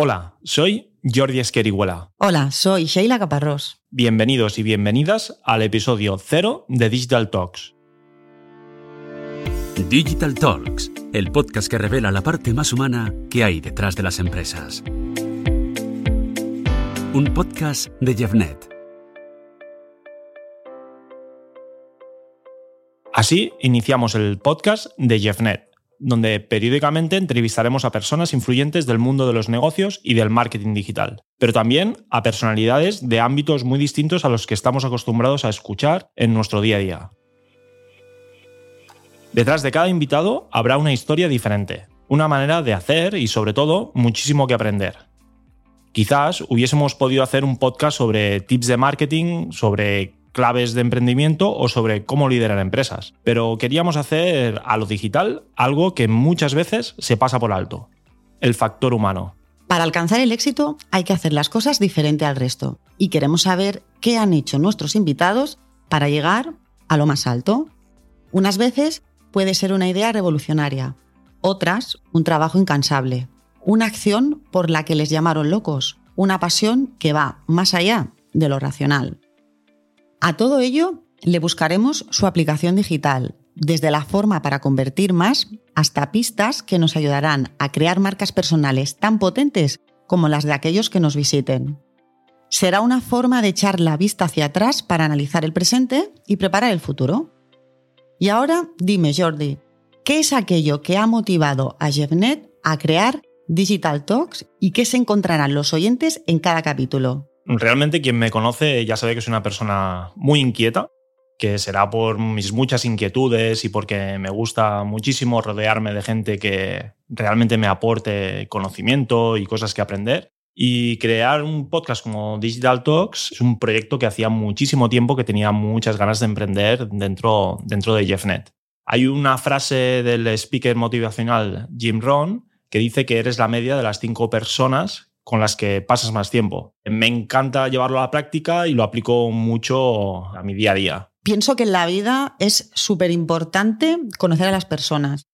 Hola, soy Jordi Esquerihuela. Hola, soy Sheila Caparrós. Bienvenidos y bienvenidas al episodio cero de Digital Talks. Digital Talks, el podcast que revela la parte más humana que hay detrás de las empresas. Un podcast de Jeffnet. Así iniciamos el podcast de Jeffnet donde periódicamente entrevistaremos a personas influyentes del mundo de los negocios y del marketing digital, pero también a personalidades de ámbitos muy distintos a los que estamos acostumbrados a escuchar en nuestro día a día. Detrás de cada invitado habrá una historia diferente, una manera de hacer y sobre todo muchísimo que aprender. Quizás hubiésemos podido hacer un podcast sobre tips de marketing, sobre claves de emprendimiento o sobre cómo liderar empresas. Pero queríamos hacer a lo digital algo que muchas veces se pasa por alto, el factor humano. Para alcanzar el éxito hay que hacer las cosas diferente al resto y queremos saber qué han hecho nuestros invitados para llegar a lo más alto. Unas veces puede ser una idea revolucionaria, otras un trabajo incansable, una acción por la que les llamaron locos, una pasión que va más allá de lo racional. A todo ello le buscaremos su aplicación digital, desde la forma para convertir más hasta pistas que nos ayudarán a crear marcas personales tan potentes como las de aquellos que nos visiten. Será una forma de echar la vista hacia atrás para analizar el presente y preparar el futuro. Y ahora dime, Jordi, ¿qué es aquello que ha motivado a Jevnet a crear Digital Talks y qué se encontrarán los oyentes en cada capítulo? Realmente quien me conoce ya sabe que soy una persona muy inquieta, que será por mis muchas inquietudes y porque me gusta muchísimo rodearme de gente que realmente me aporte conocimiento y cosas que aprender. Y crear un podcast como Digital Talks es un proyecto que hacía muchísimo tiempo que tenía muchas ganas de emprender dentro, dentro de JeffNet. Hay una frase del speaker motivacional Jim Rohn que dice que eres la media de las cinco personas con las que pasas más tiempo. Me encanta llevarlo a la práctica y lo aplico mucho a mi día a día. Pienso que en la vida es súper importante conocer a las personas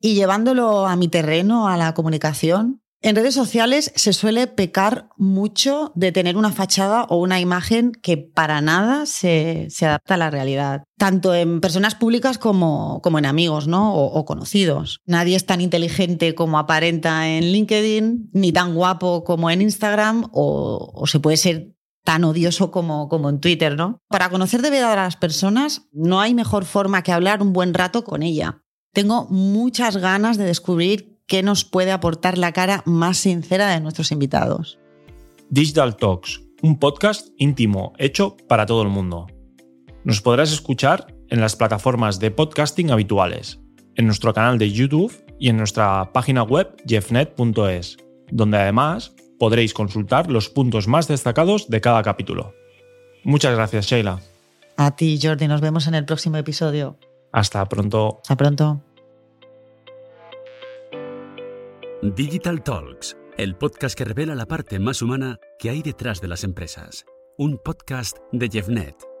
y llevándolo a mi terreno, a la comunicación, en redes sociales se suele pecar mucho de tener una fachada o una imagen que para nada se, adapta a la realidad, tanto en personas públicas como, como en amigos ¿no? O, conocidos. Nadie es tan inteligente como aparenta en LinkedIn, ni tan guapo como en Instagram, o, o se puede ser tan odioso como, como en Twitter, ¿no? Para conocer de verdad a las personas, no hay mejor forma que hablar un buen rato con ella. Tengo muchas ganas de descubrir qué nos puede aportar la cara más sincera de nuestros invitados. Digital Talks, un podcast íntimo hecho para todo el mundo. Nos podrás escuchar en las plataformas de podcasting habituales, en nuestro canal de YouTube y en nuestra página web jeffnet.es, donde además podréis consultar los puntos más destacados de cada capítulo. Muchas gracias, Sheila. A ti, Jordi, nos vemos en el próximo episodio. Hasta pronto. Hasta pronto. Digital Talks, el podcast que revela la parte más humana que hay detrás de las empresas. Un podcast de Jeffnet.